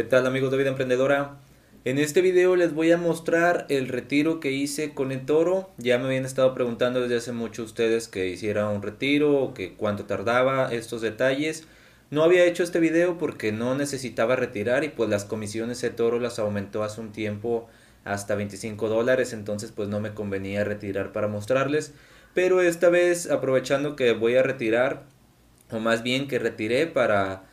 ¿Qué tal amigos de Vida Emprendedora? En este video les voy a mostrar el retiro que hice con el toro. Ya me habían estado preguntando desde hace mucho ustedes que hiciera un retiro que cuánto tardaba, estos detalles. No había hecho este video porque no necesitaba retirar y pues las comisiones de toro las aumentó hace un tiempo hasta 25 dólares, entonces pues no me convenía retirar para mostrarles. Pero esta vez aprovechando que voy a retirar, o más bien que retiré para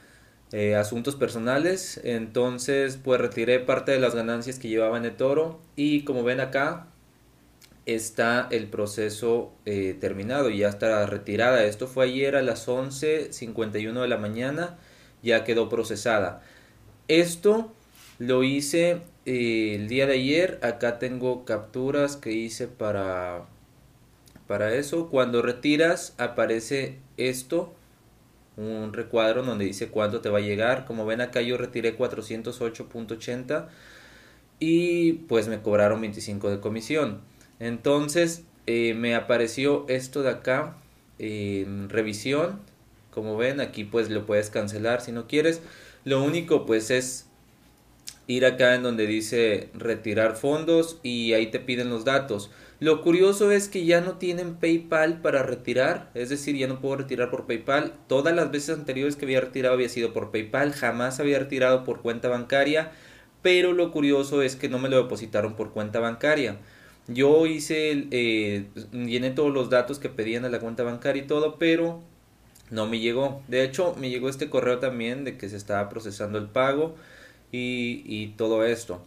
eh, asuntos personales. Entonces, pues retiré parte de las ganancias que llevaba en el toro. Y como ven acá, está el proceso eh, terminado. Ya está retirada. Esto fue ayer a las 11.51 de la mañana. Ya quedó procesada. Esto lo hice eh, el día de ayer. Acá tengo capturas que hice para, para eso. Cuando retiras aparece esto un recuadro donde dice cuánto te va a llegar. Como ven acá yo retiré 408.80 y pues me cobraron 25 de comisión. Entonces eh, me apareció esto de acá en revisión. Como ven aquí pues lo puedes cancelar si no quieres. Lo único pues es ir acá en donde dice retirar fondos y ahí te piden los datos. Lo curioso es que ya no tienen PayPal para retirar, es decir, ya no puedo retirar por PayPal. Todas las veces anteriores que había retirado había sido por PayPal, jamás había retirado por cuenta bancaria, pero lo curioso es que no me lo depositaron por cuenta bancaria. Yo hice, eh, llené todos los datos que pedían de la cuenta bancaria y todo, pero no me llegó. De hecho, me llegó este correo también de que se estaba procesando el pago y, todo esto.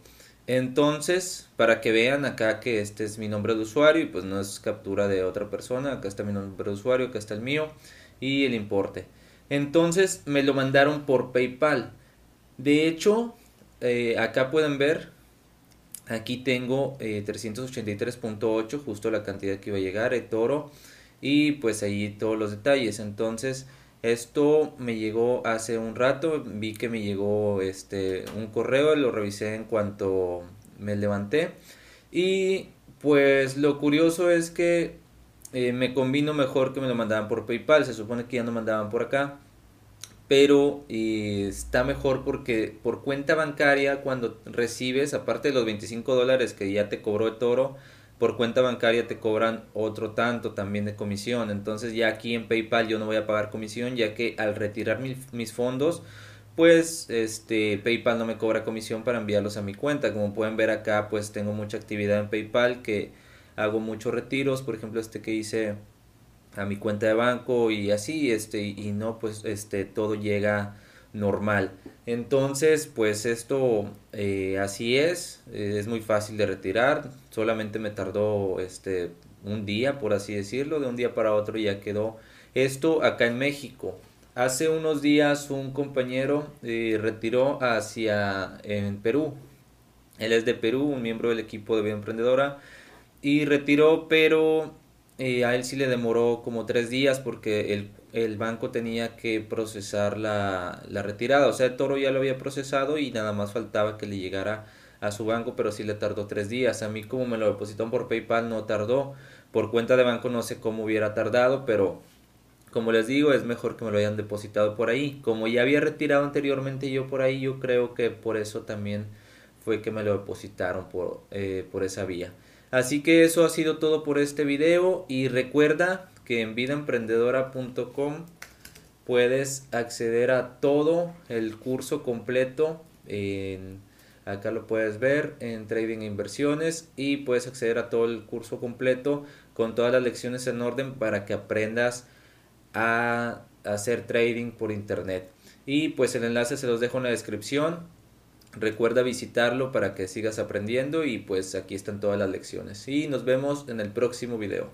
Entonces, para que vean acá que este es mi nombre de usuario y pues no es captura de otra persona, acá está mi nombre de usuario, acá está el mío y el importe. Entonces me lo mandaron por PayPal. De hecho, eh, acá pueden ver, aquí tengo 383.8, eh, justo la cantidad que iba a llegar, el toro, y pues ahí todos los detalles. Entonces, esto me llegó hace un rato, vi que me llegó este un correo, lo revisé en cuanto me levanté y pues lo curioso es que eh, me convino mejor que me lo mandaban por PayPal, se supone que ya no mandaban por acá, pero eh, está mejor porque por cuenta bancaria cuando recibes, aparte de los 25 dólares que ya te cobró el toro, por cuenta bancaria te cobran otro tanto también de comisión. Entonces ya aquí en PayPal yo no voy a pagar comisión ya que al retirar mis fondos pues este PayPal no me cobra comisión para enviarlos a mi cuenta. Como pueden ver acá pues tengo mucha actividad en PayPal que hago muchos retiros, por ejemplo este que hice a mi cuenta de banco y así este y no pues este todo llega normal. Entonces, pues esto eh, así es, eh, es muy fácil de retirar, solamente me tardó este un día, por así decirlo, de un día para otro ya quedó esto acá en México. Hace unos días un compañero eh, retiró hacia en Perú. Él es de Perú, un miembro del equipo de Vida Emprendedora y retiró, pero a él sí le demoró como tres días porque el el banco tenía que procesar la, la, retirada. O sea, el toro ya lo había procesado y nada más faltaba que le llegara a su banco, pero sí le tardó tres días. A mí como me lo depositaron por PayPal no tardó. Por cuenta de banco no sé cómo hubiera tardado, pero como les digo, es mejor que me lo hayan depositado por ahí. Como ya había retirado anteriormente yo por ahí, yo creo que por eso también fue que me lo depositaron por, eh, por esa vía. Así que eso ha sido todo por este video y recuerda que en vidaemprendedora.com puedes acceder a todo el curso completo. En, acá lo puedes ver en trading e inversiones y puedes acceder a todo el curso completo con todas las lecciones en orden para que aprendas a hacer trading por internet. Y pues el enlace se los dejo en la descripción. Recuerda visitarlo para que sigas aprendiendo y pues aquí están todas las lecciones. Y nos vemos en el próximo video.